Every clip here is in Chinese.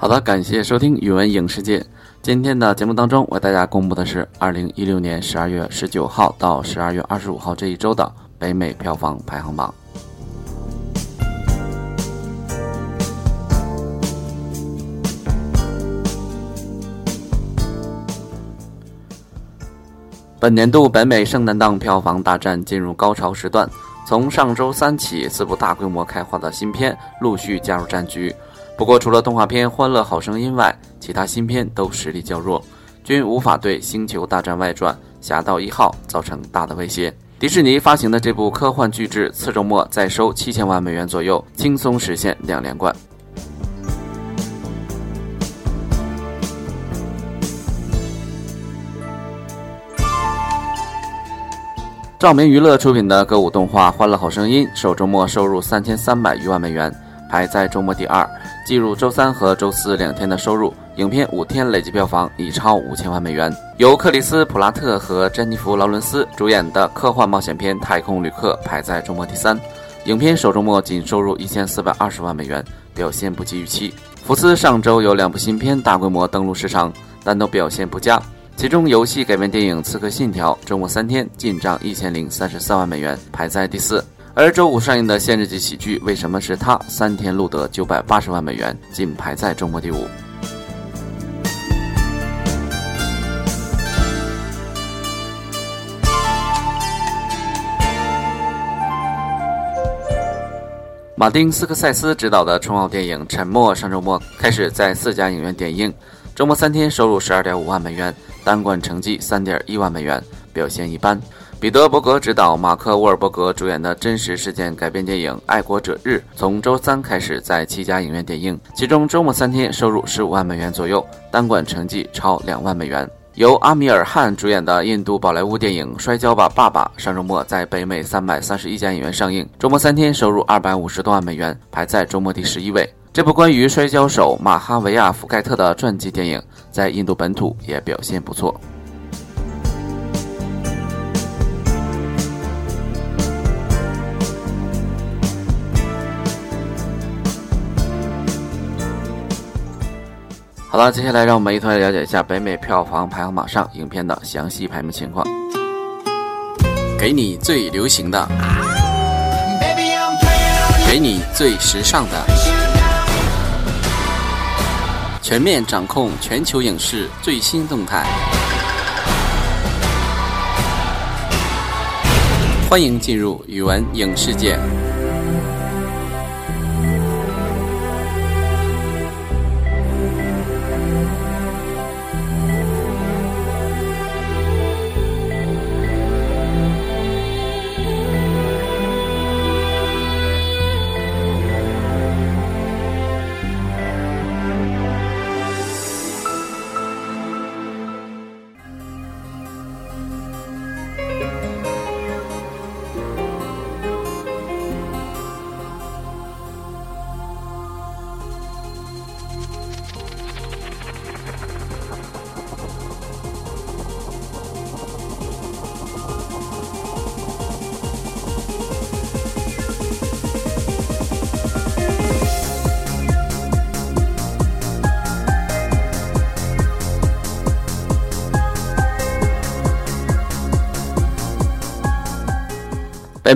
好的，感谢收听语文影视界。今天的节目当中，为大家公布的是二零一六年十二月十九号到十二月二十五号这一周的北美票房排行榜。本年度北美圣诞档票房大战进入高潮时段，从上周三起，四部大规模开画的新片陆续加入战局。不过，除了动画片《欢乐好声音》外，其他新片都实力较弱，均无法对《星球大战外传：侠盗一号》造成大的威胁。迪士尼发行的这部科幻巨制，次周末再收七千万美元左右，轻松实现两连冠。照明娱乐出品的歌舞动画《欢乐好声音》首周末收入三千三百余万美元，排在周末第二。计入周三和周四两天的收入，影片五天累计票房已超五千万美元。由克里斯·普拉特和詹妮弗·劳伦斯主演的科幻冒险片《太空旅客》排在周末第三。影片首周末仅收入一千四百二十万美元，表现不及预期。福斯上周有两部新片大规模登陆市场，但都表现不佳。其中，游戏改编电影《刺客信条》周末三天进账一千零三十三万美元，排在第四。而周五上映的限制级喜剧《为什么是他》三天录得九百八十万美元，仅排在周末第五。马丁·斯科塞斯执导的冲奥电影《沉默》上周末开始在四家影院点映，周末三天收入十二点五万美元。单馆成绩三点一万美元，表现一般。彼得·伯格执导、马克·沃尔伯格主演的真实事件改编电影《爱国者日》从周三开始在七家影院点映，其中周末三天收入十五万美元左右，单馆成绩超两万美元。由阿米尔汗主演的印度宝莱坞电影《摔跤吧，爸爸》上周末在北美三百三十一家影院上映，周末三天收入二百五十多万美元，排在周末第十一位。这部关于摔跤手马哈维亚·福盖特的传记电影，在印度本土也表现不错。好了，接下来让我们一同来了解一下北美票房排行榜上影片的详细排名情况。给你最流行的，给你最时尚的。全面掌控全球影视最新动态，欢迎进入语文影视界。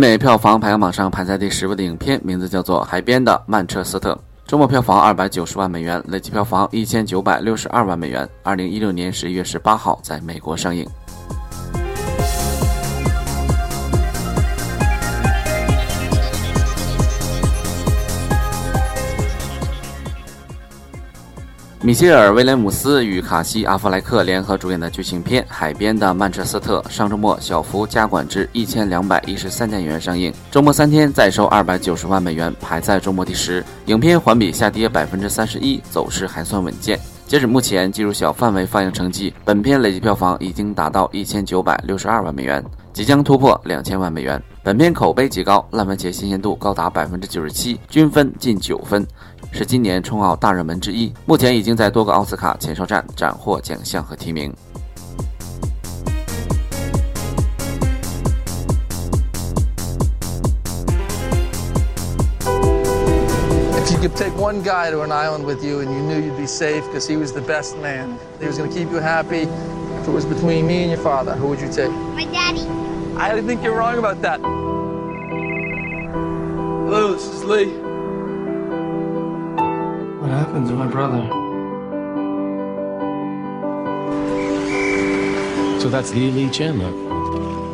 美票房排行榜上排在第十位的影片，名字叫做《海边的曼彻斯特》，周末票房二百九十万美元，累计票房一千九百六十二万美元。二零一六年十一月十八号在美国上映。米歇尔·威廉姆斯与卡西·阿弗莱克联合主演的剧情片《海边的曼彻斯特》上周末小幅加馆至一千两百一十三家影院上映，周末三天再收二百九十万美元，排在周末第十。影片环比下跌百分之三十一，走势还算稳健。截止目前，进入小范围放映成绩，本片累计票房已经达到一千九百六十二万美元，即将突破两千万美元。本片口碑极高，烂番茄新鲜度高达百分之九十七，均分近九分。是今年冲奥大热门之一，目前已经在多个奥斯卡前哨战斩获奖项和提名。 could take one guy to an island with you and you knew you'd be safe because he was the best man. He was going to keep you happy. If it was between me and your father, who would you take? My daddy. I think you're wrong about that. Hello, this is Lee. What happened to my brother? So that's Lee Lee Chandler.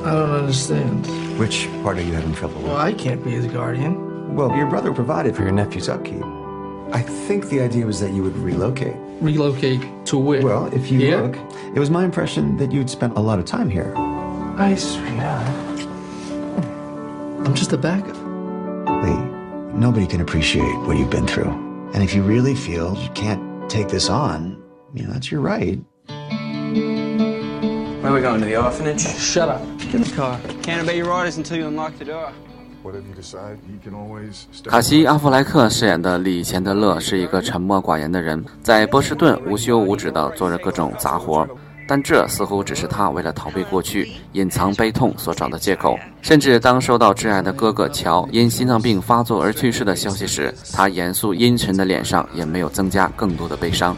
I don't understand. Which part are you having trouble with? Well, I can't be his guardian. Well, your brother provided for your nephew's upkeep. I think the idea was that you would relocate. Relocate to where? Well, if you Here? look, it was my impression that you'd spent a lot of time here. I swear. I'm just a backup. Lee, nobody can appreciate what you've been through. And if you really feel you can't take this on, you know, that's your right. Where are we going to the orphanage? Shut up. Get in the car. Can't obey your orders until you unlock the door. Whatever you decide, he can always 卡西·阿弗莱克饰演的李·钱德勒是一个沉默寡言的人，在波士顿无休无止地做着各种杂活，但这似乎只是他为了逃避过去、隐藏悲痛所找的借口。甚至当收到挚爱的哥哥乔因心脏病发作而去世的消息时，他严肃阴沉的脸上也没有增加更多的悲伤。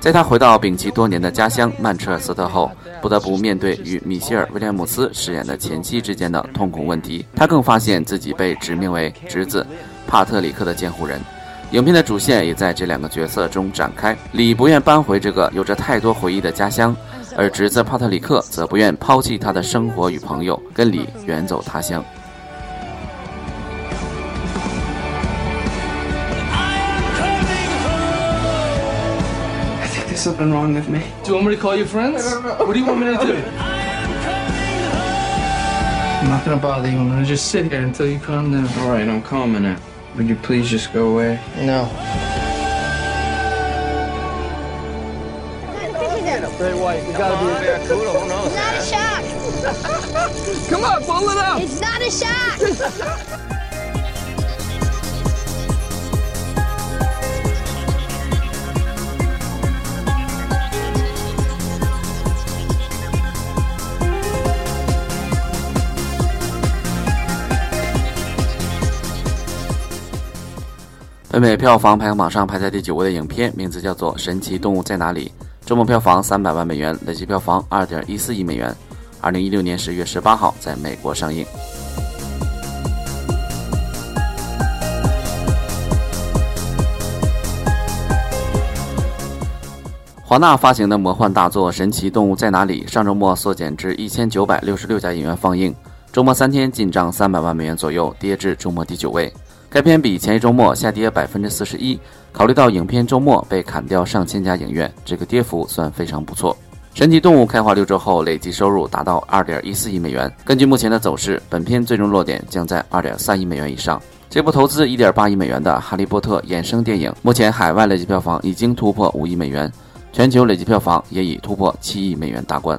在他回到摒弃多年的家乡曼彻斯特后，不得不面对与米歇尔·威廉姆斯饰演的前妻之间的痛苦问题。他更发现自己被指名为侄子帕特里克的监护人。影片的主线也在这两个角色中展开。李不愿搬回这个有着太多回忆的家乡，而侄子帕特里克则不愿抛弃他的生活与朋友，跟李远走他乡。I think there's something wrong with me. Do you want me to call your friends? What do you want me to do? I'm not gonna bother you. I'm gonna just sit here until you calm down. All right, I'm calming it. Would you please just go away? No. Very white. You gotta be a barracuda. Who knows? It's not a shark. Come on, pull it up. It's not a shark. 北美票房排行榜上排在第九位的影片，名字叫做《神奇动物在哪里》，周末票房三百万美元，累计票房二点一四亿美元。二零一六年十月十八号在美国上映。华纳发行的魔幻大作《神奇动物在哪里》上周末缩减至一千九百六十六家影院放映，周末三天进账三百万美元左右，跌至周末第九位。该片比前一周末下跌百分之四十一。考虑到影片周末被砍掉上千家影院，这个跌幅算非常不错。神奇动物开画六周后累计收入达到二点一四亿美元。根据目前的走势，本片最终落点将在二点三亿美元以上。这部投资一点八亿美元的《哈利波特》衍生电影，目前海外累计票房已经突破五亿美元，全球累计票房也已突破七亿美元大关。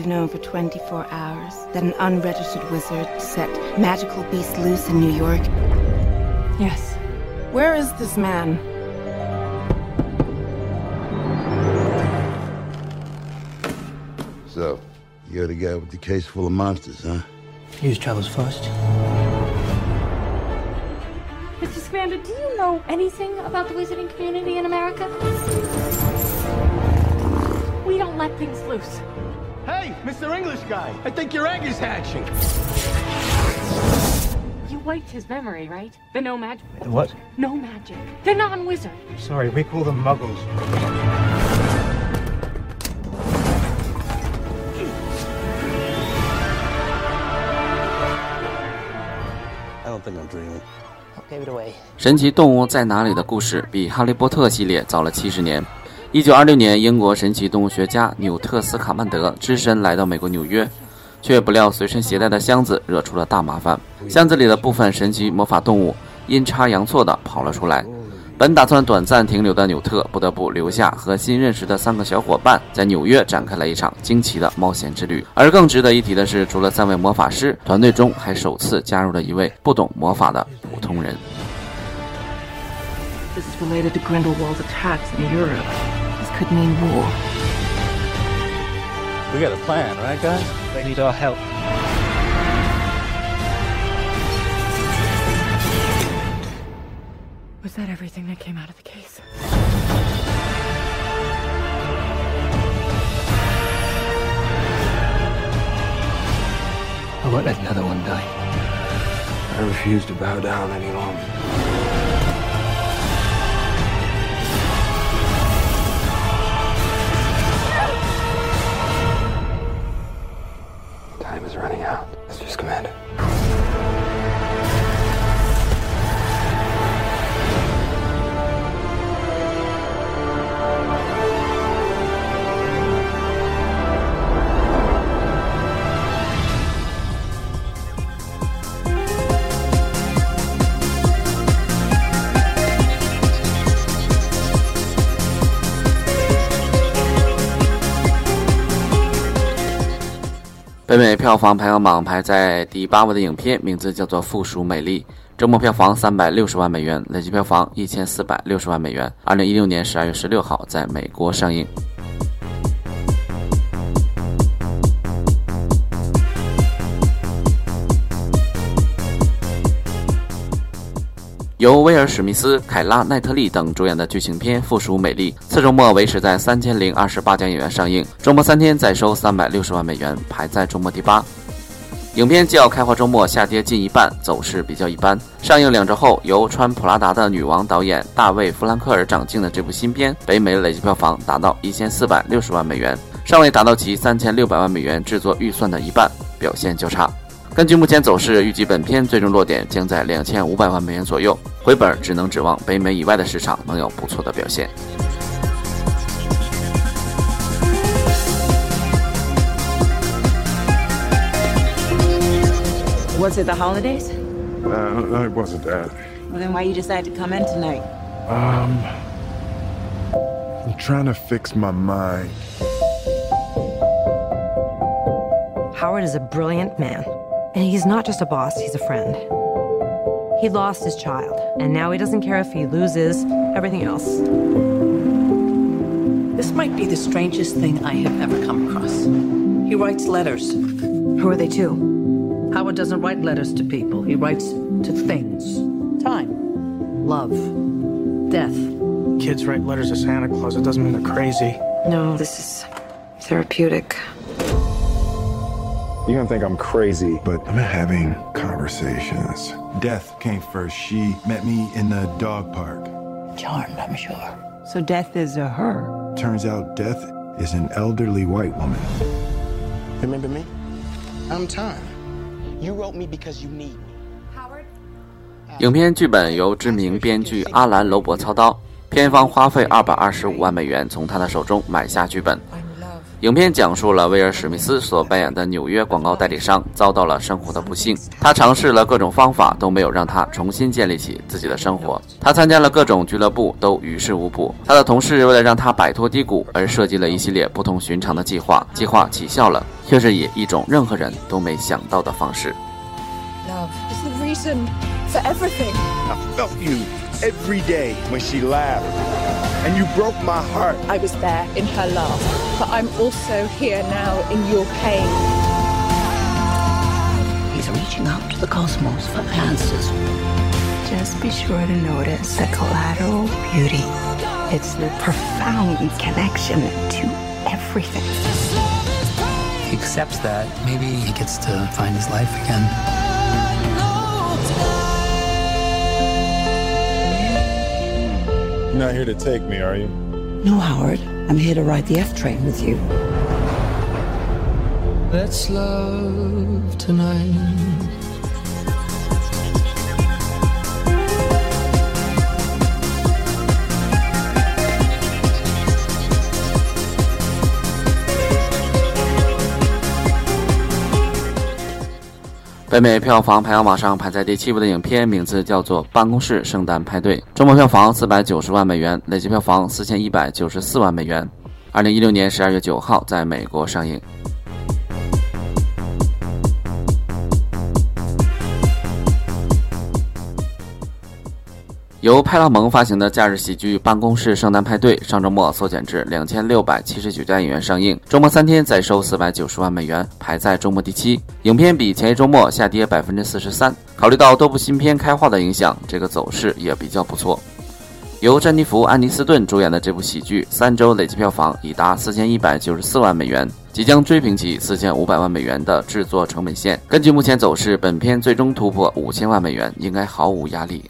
You've known for 24 hours that an unregistered wizard set magical beasts loose in New York. Yes. Where is this man? So, you're the guy with the case full of monsters, huh? Use travels first. Mr. Scamander, do you know anything about the wizarding community in America? We don't let things loose. Hey, Mr. English guy, I think your egg is hatching. You wiped his memory, right? The no magic. What? No magic. The non-wizard. Sorry, we call them muggles. I don't think I'm dreaming. Give it away. 神奇动物在哪里的故事比《哈利波特》系列早了七十年。 一九二六年，英国神奇动物学家纽特斯卡曼德只身来到美国纽约，却不料随身携带的箱子惹出了大麻烦。箱子里的部分神奇魔法动物阴差阳错地跑了出来。本打算短暂停留的纽特，不得不留下和新认识的三个小伙伴，在纽约展开了一场惊奇的冒险之旅。而更值得一提的是，除了三位魔法师，团队中还首次加入了一位不懂魔法的普通人。This is related to Grindelwald's attacks in Europe. This could mean war. We got a plan, right, guys? They need our help. Was that everything that came out of the case? I won't let another one die. I refuse to bow down any longer. 北美票房排行榜》排在第八位的影片名字叫做《附属美丽》，周末票房三百六十万美元，累计票房一千四百六十万美元。二零一六年十二月十六号在美国上映。由威尔·史密斯、凯拉·奈特利等主演的剧情片《附属美丽》，次周末维持在三千零二十八家影院上映，周末三天再收三百六十万美元，排在周末第八。影片较开画周末下跌近一半，走势比较一般。上映两周后，由穿普拉达的女王导演大卫·弗兰克尔掌镜的这部新片，北美累计票房达到一千四百六十万美元，尚未达到其三千六百万美元制作预算的一半，表现较差。根据目前走势，预计本片最终落点将在两千五百万美元左右，回本只能指望北美以外的市场能有不错的表现。Was it the holidays? Uh, no, it wasn't that. Well, then why you decide to come in tonight? Um, I'm trying to fix my mind. Howard is a brilliant man. And he's not just a boss, he's a friend. He lost his child, and now he doesn't care if he loses everything else. This might be the strangest thing I have ever come across. He writes letters. Who are they to? Howard doesn't write letters to people, he writes to things. Time, love, death. Kids write letters to Santa Claus. It doesn't mean they're crazy. No, this is therapeutic. You're gonna think I'm crazy, but I'm having conversations. Death came first. She met me in the dog park. Charmed, I'm sure. So death is a her. Turns out Death is an elderly white woman. Remember me? I'm Time. You wrote me because you need me. 影片剧本由知名编剧阿兰·罗伯操刀，片方花费二百二十五万美元从他的手中买下剧本。 影片讲述了威尔·史密斯所扮演的纽约广告代理商遭到了生活的不幸，他尝试了各种方法都没有让他重新建立起自己的生活。他参加了各种俱乐部都于事无补。他的同事为了让他摆脱低谷而设计了一系列不同寻常的计划，计划起效了，却是以一种任何人都没想到的方式。Love is the reason for everything. I felt you every day when she laughed. And you broke my heart. I was there in her laugh, but I'm also here now in your pain. He's reaching out to the cosmos for answers. Just be sure to notice the collateral beauty. It's the profound connection to everything. He accepts that. Maybe he gets to find his life again. You're not here to take me, are you? No, Howard. I'm here to ride the F train with you. Let's love tonight. 北美票房排行榜上排在第七位的影片名字叫做《办公室圣诞派对》，周末票房四百九十万美元，累计票房四千一百九十四万美元。二零一六年十二月九号在美国上映。由派拉蒙发行的假日喜剧《办公室圣诞派对》上周末缩减至两千六百七十九家影院上映，周末三天再收四百九十万美元，排在周末第七。影片比前一周末下跌百分之四十三。考虑到多部新片开画的影响，这个走势也比较不错。由詹妮弗·安妮斯顿主演的这部喜剧，三周累计票房已达四千一百九十四万美元，即将追平其四千五百万美元的制作成本线。根据目前走势，本片最终突破五千万美元应该毫无压力。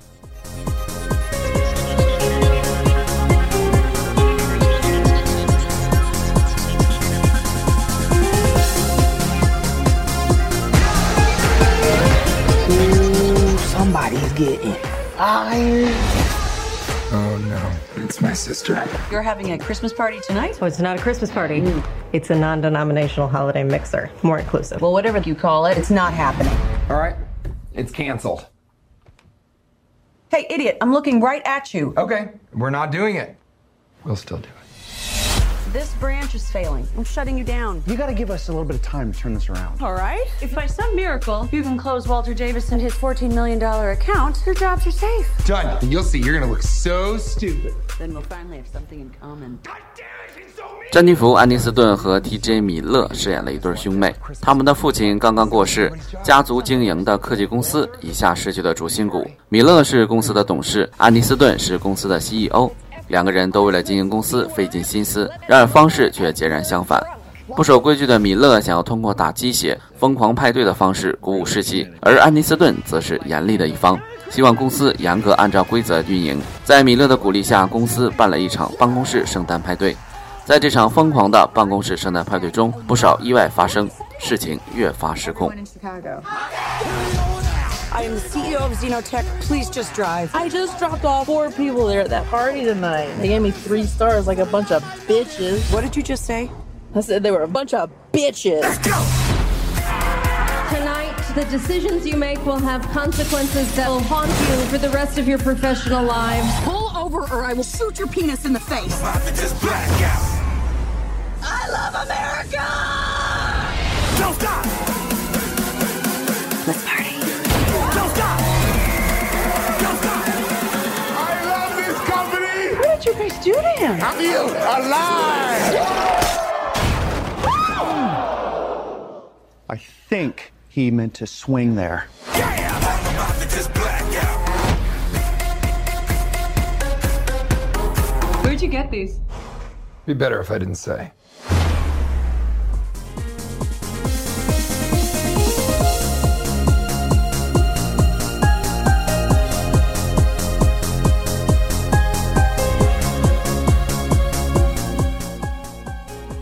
Somebody's getting fired. Oh no, it's my sister. You're having a Christmas party tonight? Oh, it's not a Christmas party. Hmm. It's a non denominational holiday mixer. More inclusive. Well, whatever you call it, it's not happening. All right, it's canceled. Hey, idiot, I'm looking right at you. Okay, we're not doing it. We'll still do it. This branch is failing. I'm shutting you down. You gotta give us a little bit of time to turn this around. All right. If by some miracle you can close Walter Davis and his $14 million account, your jobs are safe. Done. And You'll see, you're gonna look so stupid. Then we'll finally have something in common. 詹妮弗·安妮斯顿和 T.J. 米勒饰演了一对兄妹，他们的父亲刚刚过世，家族经营的科技公司一下失去了主心骨。米勒是公司的董事，安妮斯顿是公司的 CEO。两个人都为了经营公司费尽心思，然而方式却截然相反。不守规矩的米勒想要通过打鸡血、疯狂派对的方式鼓舞士气，而安妮斯顿则是严厉的一方，希望公司严格按照规则运营。在米勒的鼓励下，公司办了一场办公室圣诞派对。在这场疯狂的办公室圣诞派对中，不少意外发生，事情越发失控。I am the CEO of Xenotech. Please just drive. I just dropped off four people there at that party tonight. They gave me three stars like a bunch of bitches. What did you just say? I said they were a bunch of bitches. Let's go! Tonight, the decisions you make will have consequences that will haunt you for the rest of your professional lives. Pull over or I will shoot your penis in the face. I love America! Don't stop! Company! What did you guys do to him? I feel alive! I think he meant to swing there. Where'd you get these? Be better if I didn't say.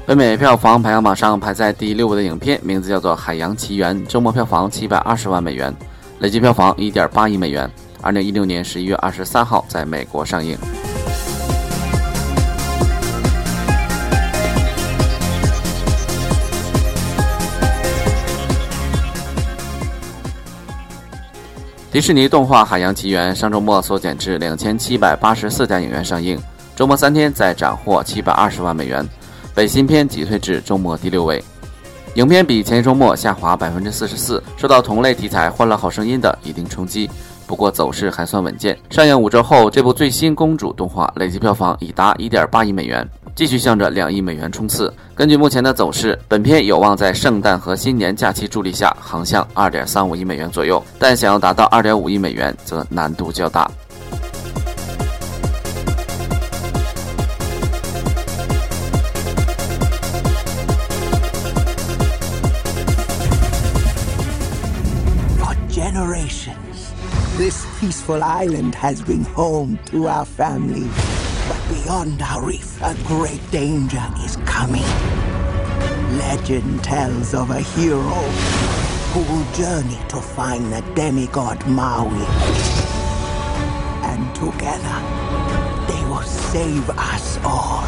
北美票房排行榜上排在第六位的影片名字叫做《海洋奇缘》，周末票房七百二十万美元，累计票房一点八亿美元。二零一六年十一月二十三号在美国上映。迪士尼动画《海洋奇缘》上周末缩减至两千七百八十四家影院上映，周末三天再斩获七百二十万美元。北新片挤退至周末第六位，影片比前一周末下滑百分之四十四，受到同类题材《欢乐好声音》的一定冲击。不过走势还算稳健。上映五周后，这部最新公主动画累计票房已达一点八亿美元，继续向着两亿美元冲刺。根据目前的走势，本片有望在圣诞和新年假期助力下航向二点三五亿美元左右，但想要达到二点五亿美元则难度较大。This peaceful island has been home to our family. But beyond our reef, a great danger is coming. Legend tells of a hero who will journey to find the demigod Maui. And together, they will save us all.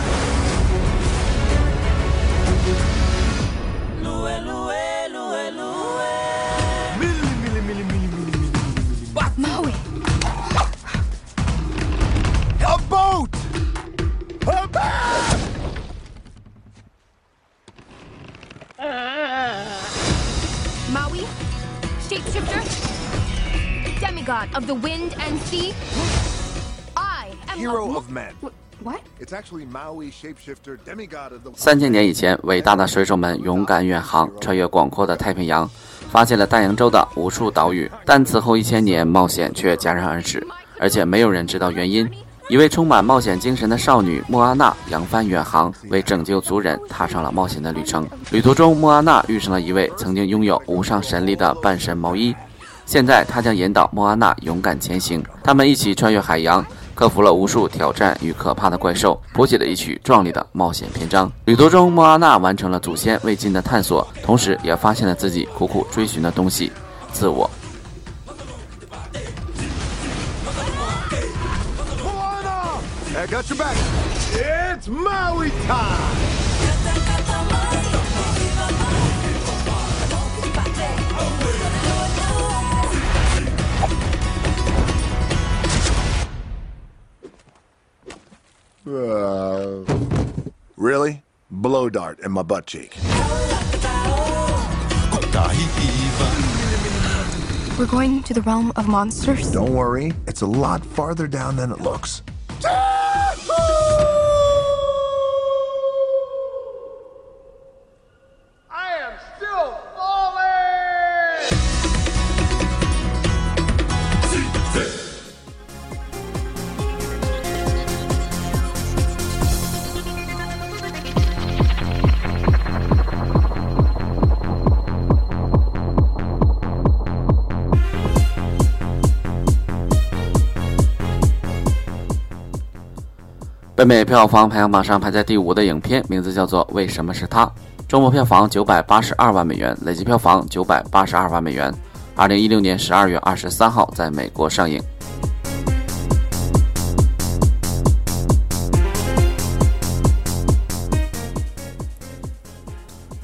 Of the wind and sea. I am Hero of men. What? It's actually Maui shapeshifter demigod of the 三千年以前，伟大的水手们勇敢远航，穿越广阔的太平洋，发现了大洋洲的无数岛屿。但此后一千年，冒险却戛然而止，而且没有人知道原因。一位充满冒险精神的少女莫阿娜扬帆远航，为拯救族人踏上了冒险的旅程。旅途中，莫阿娜遇上了一位曾经拥有无上神力的半神毛衣，现在他将引导莫阿娜勇敢前行。他们一起穿越海洋，克服了无数挑战与可怕的怪兽，谱写了一曲壮丽的冒险篇章。旅途中，莫阿娜完成了祖先未尽的探索，同时也发现了自己苦苦追寻的东西——自我。Uh, really? Blow dart in my butt cheek. We're going to the realm of monsters. Don't worry, it's a lot farther down than it looks. 北美票房排行榜上排在第五的影片名字叫做《为什么是他》，周末票房九百八十二万美元，累计票房九百八十二万美元。二零一六年十二月二十三号在美国上映。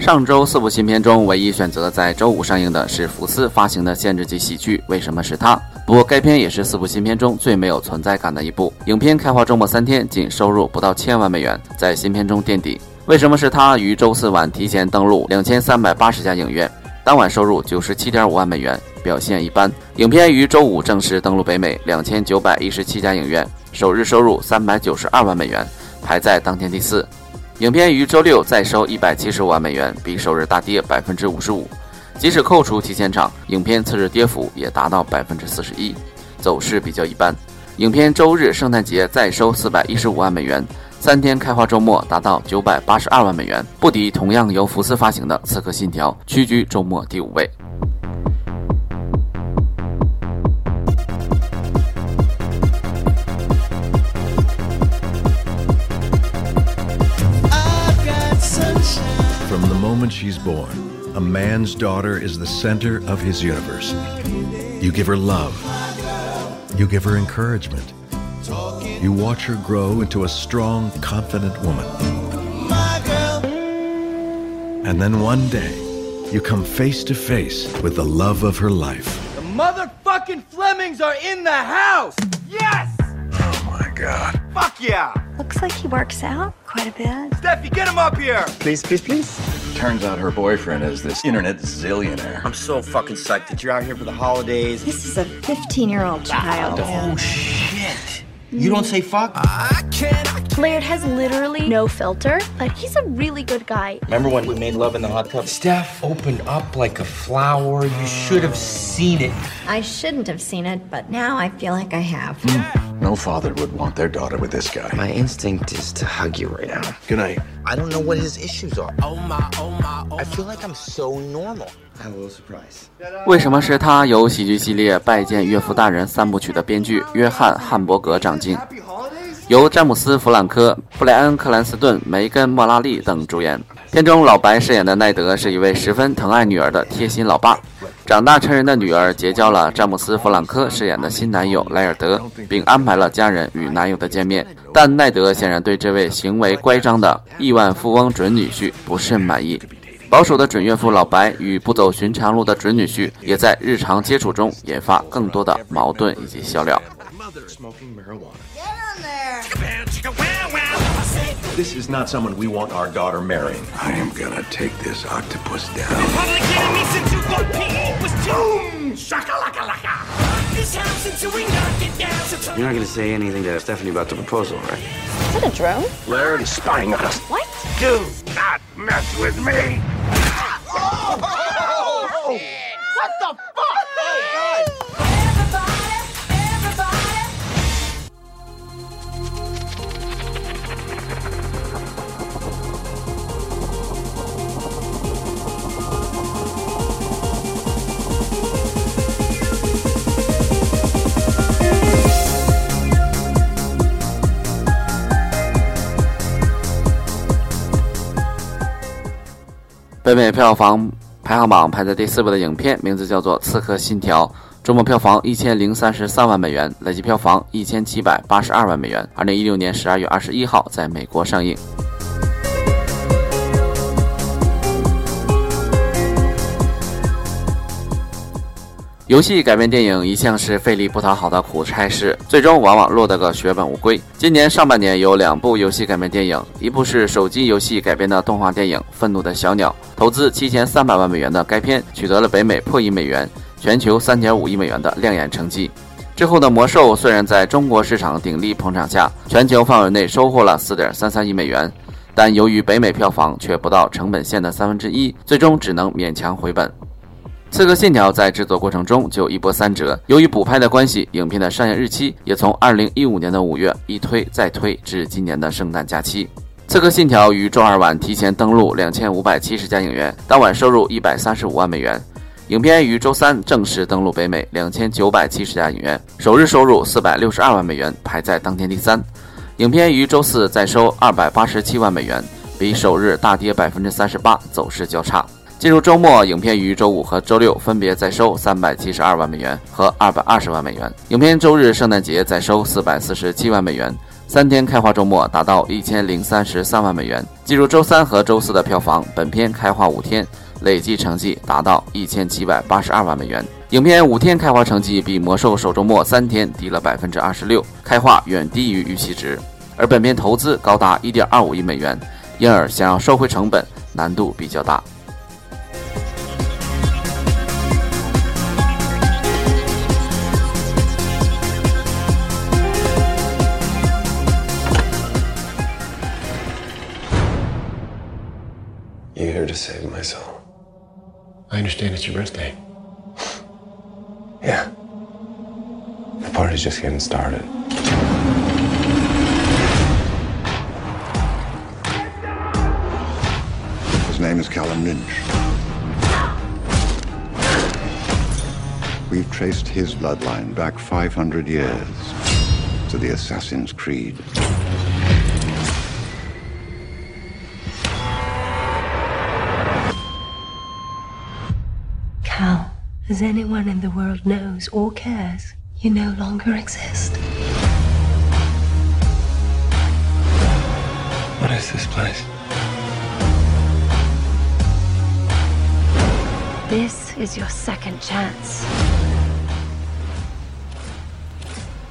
上周四部新片中，唯一选择在周五上映的是福斯发行的限制级喜剧《为什么是他》。不过，该片也是四部新片中最没有存在感的一部。影片开画周末三天，仅收入不到千万美元，在新片中垫底。为什么是他？于周四晚提前登陆两千三百八十家影院，当晚收入九十七点五万美元，表现一般。影片于周五正式登陆北美两千九百一十七家影院，首日收入三百九十二万美元，排在当天第四。影片于周六再收一百七十五万美元，比首日大跌百分之五十五。即使扣除提前场，影片次日跌幅也达到百分之四十一，走势比较一般。影片周日圣诞节再收四百一十五万美元，三天开花周末达到九百八十二万美元，不敌同样由福斯发行的《刺客信条》，屈居周末第五位。She's born, a man's daughter is the center of his universe. You give her love. You give her encouragement. You watch her grow into a strong, confident woman. And then one day, you come face to face with the love of her life. The motherfucking Flemings are in the house! Yes! Oh my God. Fuck yeah! Looks like he works out quite a bit. Steffi, get him up here! Please, please, please. Turns out her boyfriend is this internet zillionaire. I'm so fucking psyched that you're out here for the holidays. This is a 15 year old child. Oh, shit. You don't say fuck? I can't. Laird has literally no filter, but he's a really good guy. Remember when we made love in the hot tub? Steph opened up like a flower. You should have seen it. I shouldn't have seen it, but now I feel like I have. No father would want their daughter with this guy. My instinct is to hug you right now. Good night. I don't know what his issues are. Oh my, oh my, oh I feel like I'm so normal. 为什么是他？由喜剧系列《拜见岳父大人》三部曲的编剧约翰·汉伯格掌镜，由詹姆斯·弗兰科、布莱恩·克兰斯顿、梅根·莫拉利等主演。片中老白饰演的奈德是一位十分疼爱女儿的贴心老爸。长大成人的女儿结交了詹姆斯·弗兰科饰演的新男友莱尔德，并安排了家人与男友的见面。但奈德显然对这位行为乖张的亿万富翁准女婿不甚满意。保守的准岳父老白与不走寻常路的准女婿，也在日常接触中引发更多的矛盾以及笑料。 This is not someone we want our daughter marrying. I am gonna take this octopus down. Public enemy since you got PE was boom! Shaka laka laka! You're not going to say anything to Stephanie about the proposal, right? Is it a drone? Larry is spying on us. What? Do not mess with me. What the fuck?《北美票房排行榜》排在第四位的影片名字叫做《刺客信条》，周末票房一千零三十三万美元，累计票房一千七百八十二万美元。二零一六年十二月二十一号在美国上映。游戏改编电影一向是费力不讨好的苦差事，最终往往落得个血本无归。今年上半年有两部游戏改编电影，一部是手机游戏改编的动画电影《愤怒的小鸟》，投资七千三百万美元的该片取得了北美破亿美元、全球三点五亿美元的亮眼成绩。之后的《魔兽》虽然在中国市场鼎力捧场下，全球范围内收获了四点三三亿美元，但由于北美票房却不到成本线的三分之一，最终只能勉强回本。《刺客信条》在制作过程中就一波三折，由于补拍的关系，影片的上映日期也从2015年的五月一推再推至今年的圣诞假期。《刺客信条》于周二晚提前登陆2570家影院，当晚收入135万美元。影片于周三正式登陆北美2970家影院，首日收入462万美元，排在当天第三。影片于周四再收287万美元，比首日大跌38%，走势较差。进入周末，影片于周五和周六分别再收三百七十二万美元和二百二十万美元。影片周日圣诞节再收四百四十七万美元，三天开画周末达到一千零三十三万美元。进入周三和周四的票房，本片开画五天累计成绩达到一千七百八十二万美元。影片五天开画成绩比《魔兽》首周末三天低了百分之二十六，开画远低于预期值。而本片投资高达一点二五亿美元，因而想要收回成本难度比较大。You're here to save my soul. I understand it's your birthday. yeah. The party's just getting started. His name is Callum Lynch. We've traced his bloodline back 500 years to the Assassin's Creed. As anyone in the world knows or cares, you no longer exist. What is this place? This is your second chance.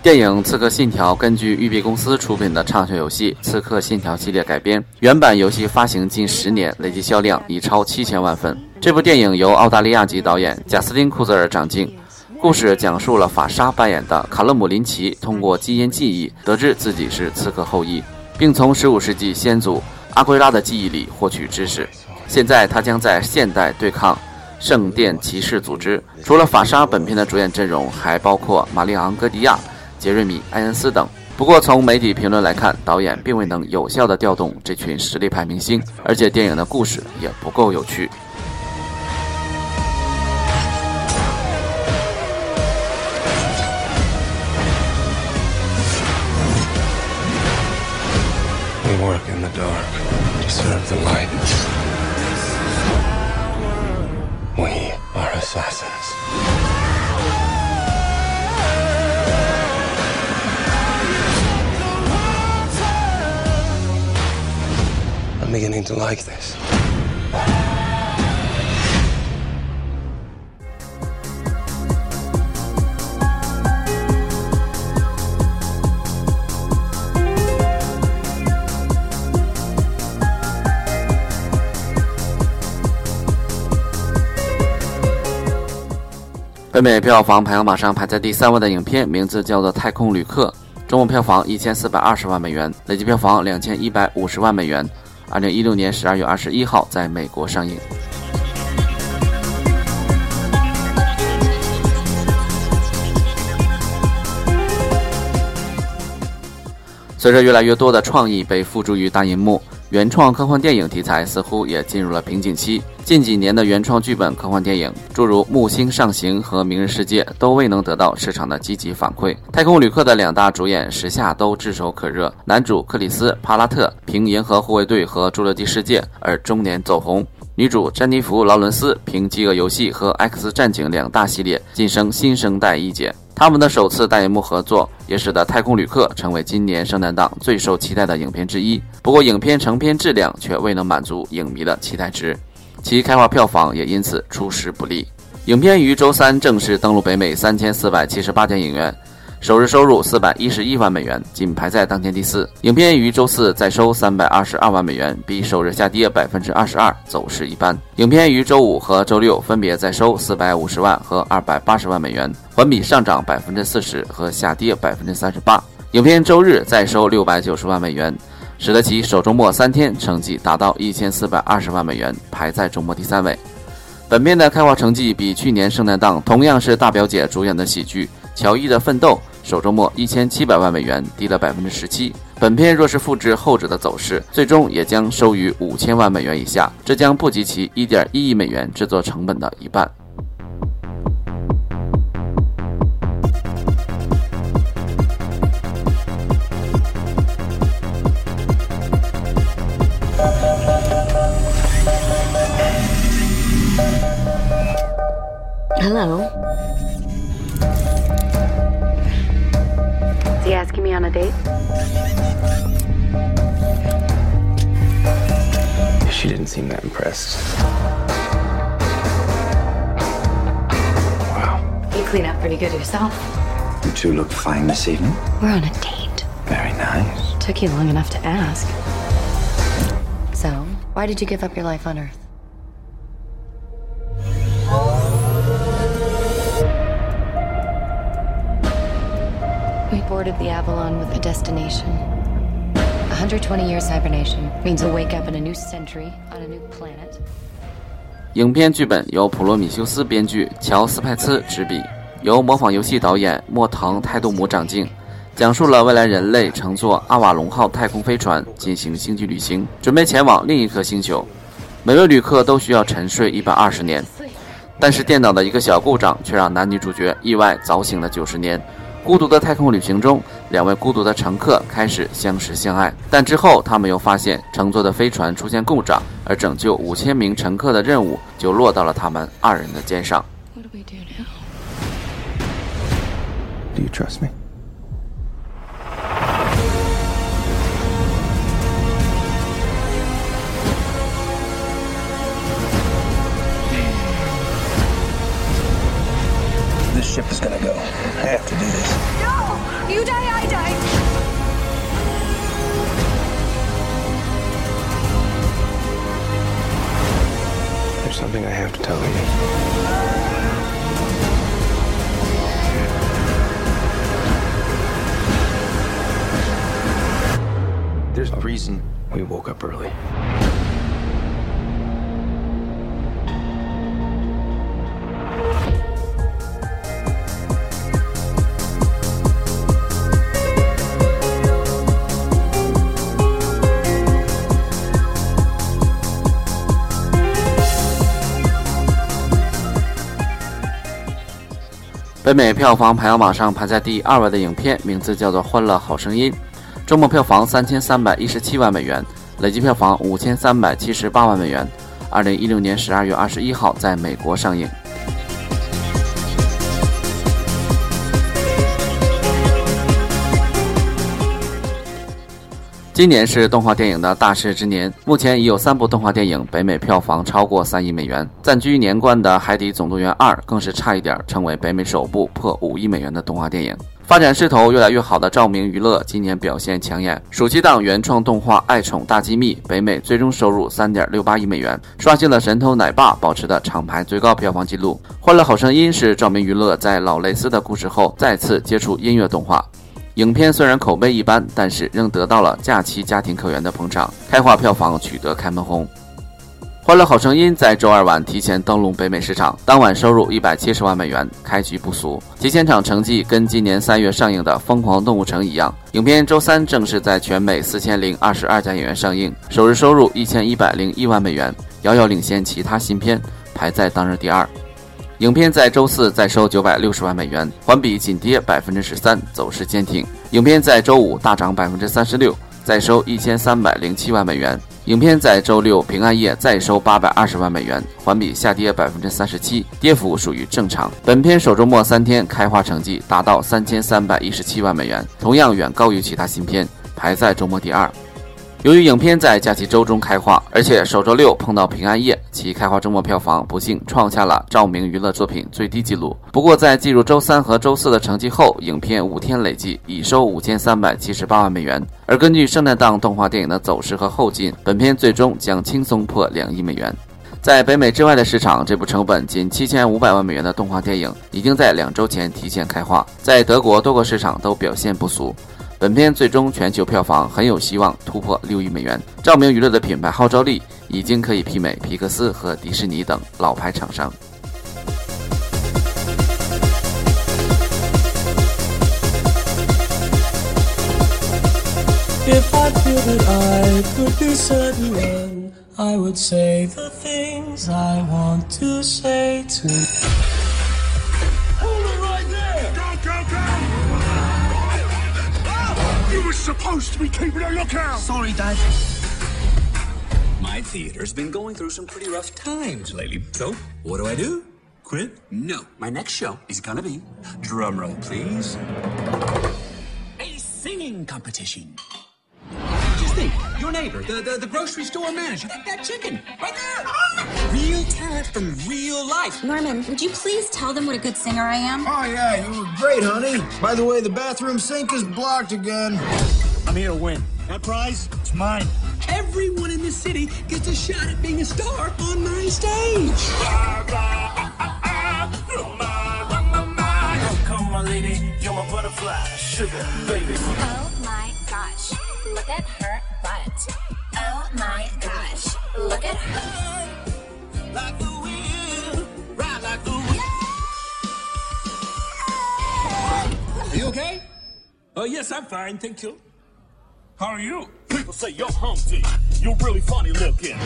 电影《刺客信条》根据育碧公司出品的畅销游戏《刺客信条》系列改编，原版游戏发行近十年，累计销量已超七千万份。这部电影由澳大利亚籍导演贾斯汀·库泽尔掌镜，故事讲述了法沙扮演的卡勒姆林奇通过基因记忆得知自己是刺客后裔，并从15世纪先祖阿圭拉的记忆里获取知识。现在他将在现代对抗圣殿骑士组织。除了法沙，本片的主演阵容还包括玛丽昂·戈迪亚。杰瑞米·埃恩斯等。不过，从媒体评论来看，导演并未能有效地调动这群实力派明星，而且电影的故事也不够有趣。Work in the dark to serve the light. We are assassins. I'm beginning to like this. 北美票房排行榜上排在第三位的影片名字叫做《太空旅客》，中国票房一千四百二十万美元，累计票房两千一百五十万美元。二零一六年十二月二十一号在美国上映。随着越来越多的创意被付诸于大银幕。原创科幻电影题材似乎也进入了瓶颈期。近几年的原创剧本科幻电影，诸如《木星上行》和《明日世界》，都未能得到市场的积极反馈。《太空旅客》的两大主演时下都炙手可热，男主克里斯·帕拉特凭《银河护卫队》和《侏罗纪世界》而中年走红，女主詹妮弗·劳伦斯凭《饥饿游戏》和《X 战警》两大系列晋升新生代一姐。他们的首次大银幕合作，也使得《太空旅客》成为今年圣诞档最受期待的影片之一。不过，影片成片质量却未能满足影迷的期待值，其开画票房也因此出师不利。影片于周三正式登陆北美三千四百七十八家影院。首日收入四百一十一万美元，仅排在当天第四。影片于周四再收三百二十二万美元，比首日下跌百分之二十二，走势一般。影片于周五和周六分别再收四百五十万和二百八十万美元，环比上涨百分之四十和下跌百分之三十八。影片周日再收六百九十万美元，使得其首周末三天成绩达到一千四百二十万美元，排在周末第三位。本片的开画成绩比去年圣诞档同样是大表姐主演的喜剧《乔伊的奋斗》。首周末一千七百万美元，低了百分之十七。本片若是复制后者的走势，最终也将收于五千万美元以下，这将不及其一点一亿美元制作成本的一半。Hello. On a date? She didn't seem that impressed. Wow. You clean up pretty good yourself. You two look fine this evening. We're on a date. Very nice. Took you long enough to ask. So, why did you give up your life on Earth? Boarded the Avalon with a destination. 120 years hibernation means a wake up in a new century on a new planet. 影片剧本由普罗米修斯编剧，乔斯派茨执笔，由模仿游戏导演莫腾泰杜姆掌镜，讲述了未来人类乘坐阿瓦隆号太空飞船进行星际旅行，准备前往另一颗星球。每位旅客都需要沉睡一百二十年，但是电脑的一个小故障却让男女主角意外早醒了九十年。孤独的太空旅行中，两位孤独的乘客开始相识相爱，但之后他们又发现乘坐的飞船出现故障，而拯救五千名乘客的任务就落到了他们二人的肩上。Do you trust me? This ship is gonna go. I have to do this. No! You die, I die! There's something I have to tell you. There's a reason we woke up early. 北美票房排行榜上排在第二位的影片名字叫做《欢乐好声音》，周末票房三千三百一十七万美元，累计票房五千三百七十八万美元。二零一六年十二月二十一号在美国上映。《今年是动画电影的大势之年，目前已有三部动画电影北美票房超过三亿美元，暂居年冠的《海底总动员二》更是差一点成为北美首部破五亿美元的动画电影。发展势头越来越好的照明娱乐今年表现抢眼，暑期档原创动画《爱宠大机密》北美最终收入三点六八亿美元，刷新了神偷奶爸保持的厂牌最高票房纪录。《欢乐好声音》是照明娱乐在老雷斯的故事后再次接触音乐动画。影片虽然口碑一般，但是仍得到了假期家庭客源的捧场，开画票房取得开门红。《欢乐好声音》在周二晚提前登陆北美市场，当晚收入一百七十万美元，开局不俗。提前场成绩跟今年三月上映的《疯狂动物城》一样。影片周三正式在全美四千零二十二家影院上映，首日收入一千一百零一万美元，遥遥领先其他新片，排在当日第二。影片在周四再收九百六十万美元，环比仅跌百分之十三，走势坚挺。影片在周五大涨百分之三十六，再收一千三百零七万美元。影片在周六平安夜再收八百二十万美元，环比下跌百分之三十七，跌幅属于正常。本片首周末三天开画成绩达到三千三百一十七万美元，同样远高于其他新片，排在周末第二。由于影片在假期周中开画，而且首周六碰到平安夜，其开画周末票房不幸创下了照明娱乐作品最低纪录。不过，在进入周三和周四的成绩后，影片五天累计已收五千三百七十八万美元。而根据圣诞档动画电影的走势和后劲，本片最终将轻松破两亿美元。在北美之外的市场，这部成本仅七千五百万美元的动画电影已经在两周前提前开画，在德国多个市场都表现不俗。本片最终全球票房很有希望突破六亿美元。照明娱乐的品牌号召力已经可以媲美皮克斯和迪士尼等老牌厂商。You were supposed to be keeping a lookout! Sorry, Dad. My theater's been going through some pretty rough times lately. So, what do I do? Quit? No. My next show is gonna be, drumroll please, a singing competition. Just your neighbor, the, the, the grocery store manager, that chicken, right there! Ah! Real talent from real life. Norman, would you please tell them what a good singer I am? Oh, yeah, you were great, honey. By the way, the bathroom sink is blocked again. I'm here to win. That prize, it's mine. Everyone in the city gets a shot at being a star on my stage. Come on, lady, you're my butterfly, sugar, baby. Oh my gosh, look at her Oh my gosh, look at her. Like the wind, ride like the wind. Are you okay? Oh, yes, I'm fine, thank you. How are you? People say you're Humpty. You're really funny looking.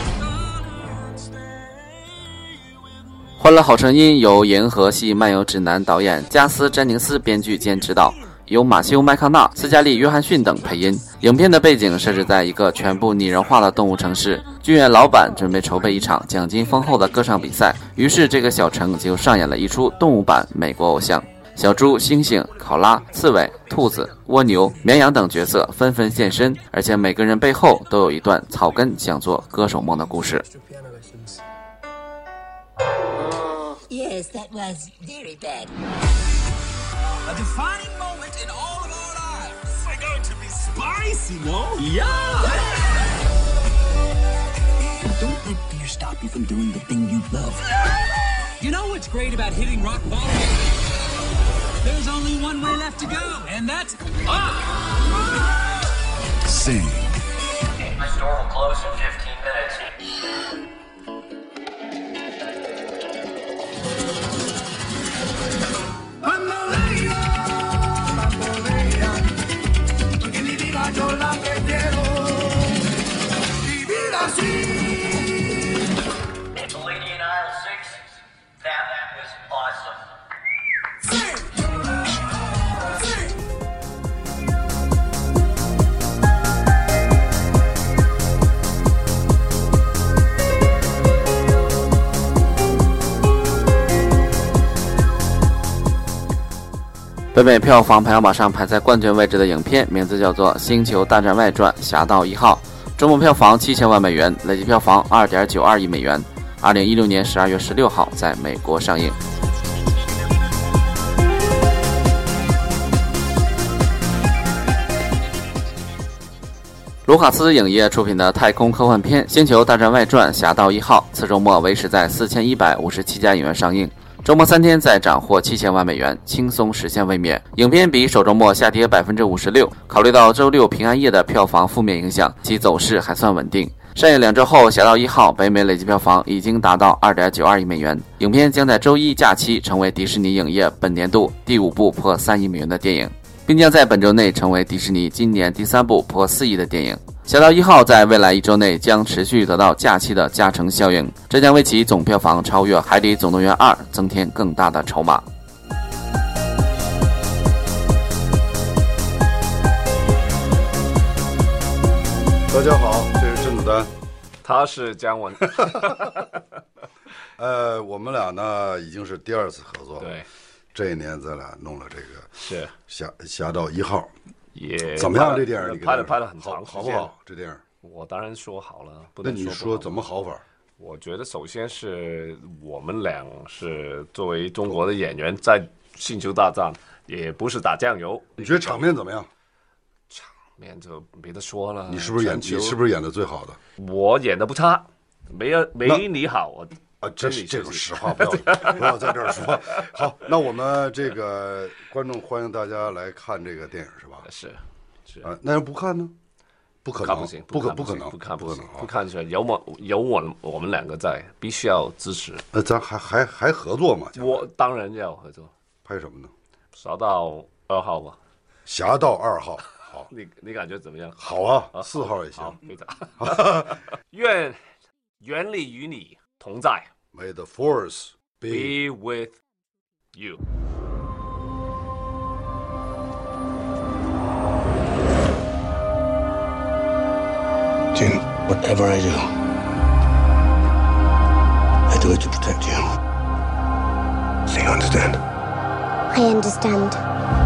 《欢乐好声音》由《银河系漫游指南》导演加斯·詹宁斯编剧兼执导，由马修·麦康纳、斯嘉丽·约翰逊等配音。影片的背景设置在一个全部拟人化的动物城市，剧院老板准备筹备一场奖金丰厚的歌唱比赛，于是这个小城就上演了一出动物版美国偶像。小猪、猩猩、考拉、刺猬、兔子、蜗牛、绵羊等角色纷纷现身，而且每个人背后都有一段草根想做歌手梦的故事。Yes, that was very bad. Spicy, no? Yeah! Don't let fear stop you from doing the thing you love. You know what's great about hitting rock bottom? There's only one way left to go, and that's up! Sing. My store will close in 15 minutes. Yo 北美票房排行榜上排在冠军位置的影片名字叫做《星球大战外传：侠盗一号》，周末票房七千万美元，累计票房二点九二亿美元。二零一六年十二月十六号在美国上映。卢卡斯影业出品的太空科幻片《星球大战外传：侠盗一号》，次周末维持在四千一百五十七家影院上映。周末三天再斩获七千万美元，轻松实现卫冕。影片比首周末下跌百分之五十六。考虑到周六平安夜的票房负面影响，其走势还算稳定。上映两周后，《侠盗一号》北美累计票房已经达到二点九二亿美元。影片将在周一假期成为迪士尼影业本年度第五部破三亿美元的电影。并将在本周内成为迪士尼今年第三部破四亿的电影。《侠盗一号》在未来一周内将持续得到假期的加成效应，这将为其总票房超越《海底总动员二》增添更大的筹码。大家好，这是甄子丹，他是姜文。呃，我们俩呢已经是第二次合作了。对。这一年咱俩弄了这个是侠侠盗一号，也怎么样？这电影拍的拍的很长，好不好？这电影我当然说好了。那你说怎么好法？我觉得首先是我们俩是作为中国的演员，在星球大战也不是打酱油。你觉得场面怎么样？场面就没得说了。你是不是演？你是不是演的最好的？我演的不差，没有没你好。我。啊，真是这种实 话，不要 不要在这儿说。好，那我们这个观众欢迎大家来看这个电影，是吧？是，是啊。那要不看呢？不可能，不行，不可不可能，不看不可能，不看出来。有我有我我们两个在，必须要支持。那咱还还还合作吗？我当然要合作。拍什么呢？侠盗二号吧。侠盗二号，好。你你感觉怎么样？好啊，四号也行。非常。愿原理与你。同在。May the force be, be with you. Jim, whatever I do, I do it to protect you. So you understand? I understand.《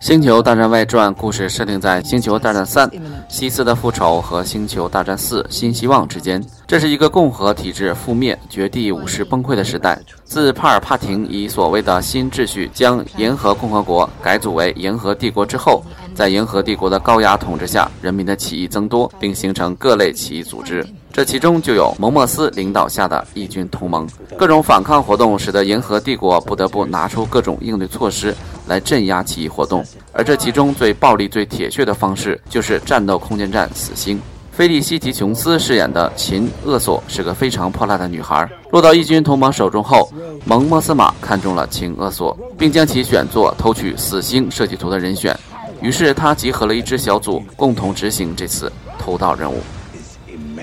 星球大战外传》故事设定在《星球大战三：西斯的复仇》和《星球大战四：新希望》之间。这是一个共和体制覆灭、绝地武士崩溃的时代。自帕尔帕廷以所谓的新秩序将银河共和国改组为银河帝国之后，在银河帝国的高压统治下，人民的起义增多，并形成各类起义组织。这其中就有蒙莫斯领导下的义军同盟。各种反抗活动使得银河帝国不得不拿出各种应对措施。来镇压起义活动，而这其中最暴力、最铁血的方式就是战斗空间站死星。菲利西提·琼斯饰演的秦厄索是个非常泼辣的女孩。落到义军同盟手中后，蒙莫斯马看中了秦厄索，并将其选作偷取死星设计图的人选。于是他集合了一支小组，共同执行这次偷盗任务。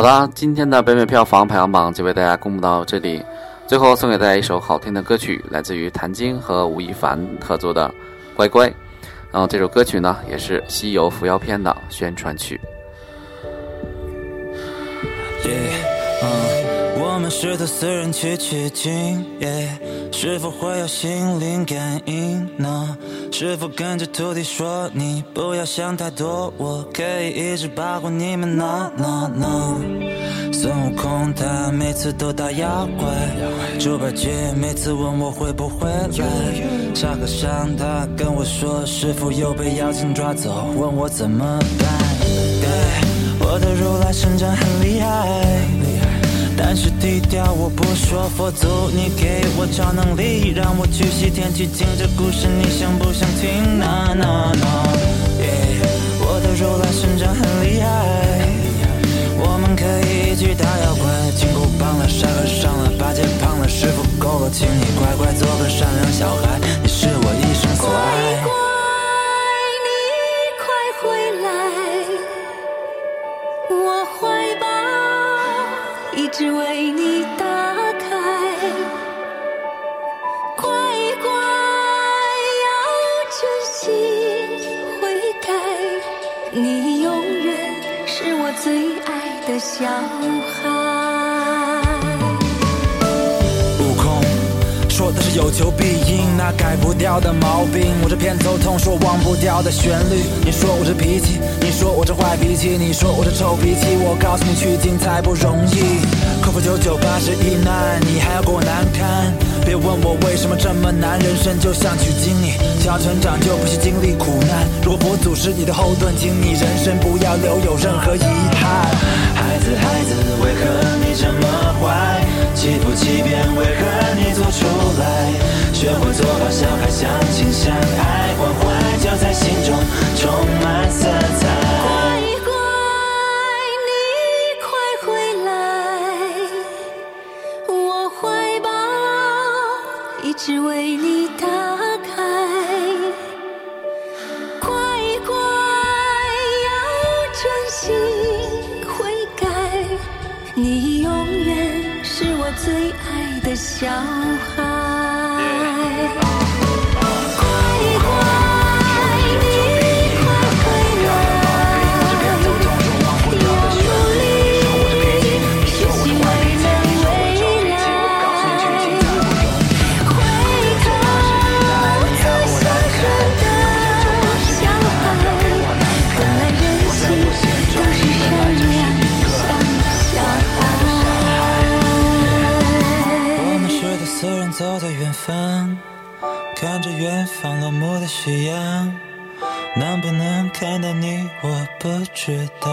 好的，今天的北美票房排行榜就为大家公布到这里。最后送给大家一首好听的歌曲，来自于谭晶和吴亦凡合作的《乖乖》。然后这首歌曲呢，也是《西游伏妖篇》的宣传曲。们试图私人去取经，是否会有心灵感应呢？是否跟着徒弟说你不要想太多，我可以一直保护你们呢呢呢？孙悟空他每次都打妖怪，猪八戒每次问我会不会来，沙和尚他跟我说师傅又被妖精抓走，问我怎么办。对，我的如来神掌很厉害，但是低调我不说。佛祖你给我超能力，让我去西天取经，这故事你想不想听？No No No，我的如来神掌很厉害。我们可以一起打妖怪，金箍棒了，沙和尚了，八戒胖了，师傅够了，请你乖乖做个善良小孩，你是我一生所爱。为你打开。乖乖，要真心悔改，你永远是我最爱的小孩。悟空说的是有求必应，那改不掉的毛病。我这偏头痛说忘不掉的旋律。你说我这脾气，你说我这坏脾气，你说我这臭脾气。我告诉你取经才不容易，克服九九八十一难，你还要过我难堪。别问我为什么这么难，人生就像取经，你想要成长就必须经历苦难。如果佛祖是你的后盾，请你人生不要留有任何遗憾。孩子，孩子，为何你这么坏？欺负欺骗，为何你做出来？学会做好小孩，相亲相爱，关怀就在心中充满色彩。的远方落幕的夕阳，能不能看到你，我不知道。